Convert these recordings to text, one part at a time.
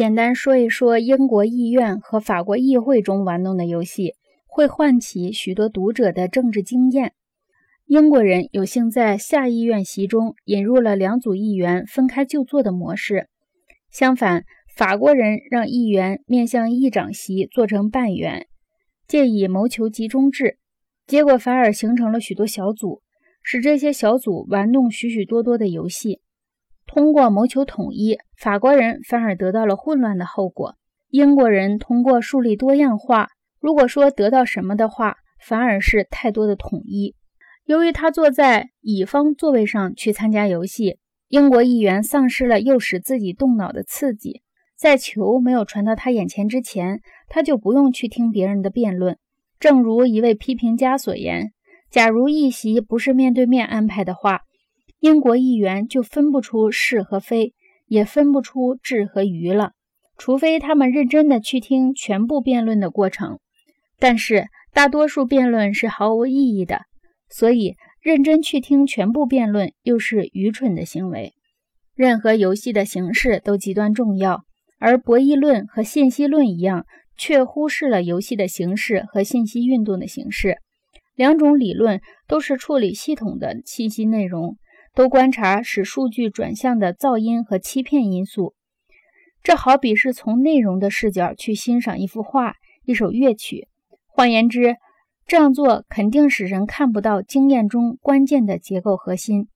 简单说一说英国议院和法国议会中玩弄的游戏，会唤起许多读者的政治经验。英国人有幸在下议院席中引入了两组议员分开就坐的模式，相反，法国人让议员面向议长席坐成半圆，借以谋求集中制。结果反而形成了许多小组，使这些小组玩弄许许多多的游戏。通过谋求统一，法国人反而得到了混乱的后果。英国人通过树立多样化，如果说得到什么的话，反而是太多的统一。由于他坐在乙方座位上去参加游戏，英国议员丧失了诱使自己动脑的刺激。在球没有传到他眼前之前，他就不用去听别人的辩论。正如一位批评家所言：“假如议席不是面对面安排的话。”英国议员就分不出是和非，也分不出智和愚了，除非他们认真的去听全部辩论的过程。但是大多数辩论是毫无意义的，所以认真去听全部辩论又是愚蠢的行为。任何游戏的形式都极端重要，而博弈论和信息论一样，却忽视了游戏的形式和信息运动的形式。两种理论都是处理系统的信息内容。都观察使数据转向的噪音和欺骗因素，这好比是从内容的视角去欣赏一幅画、一首乐曲。换言之，这样做肯定使人看不到经验中关键的结构核心，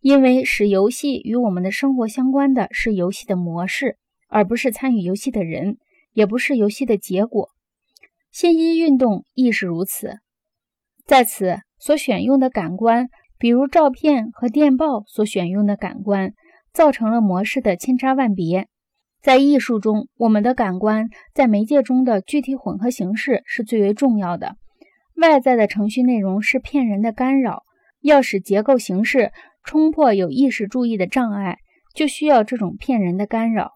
因为使游戏与我们的生活相关的是游戏的模式，而不是参与游戏的人，也不是游戏的结果。信息运动亦是如此，在此所选用的感官。比如照片和电报所选用的感官，造成了模式的千差万别。在艺术中，我们的感官在媒介中的具体混合形式是最为重要的。外在的程序内容是骗人的干扰，要使结构形式冲破有意识注意的障碍，就需要这种骗人的干扰。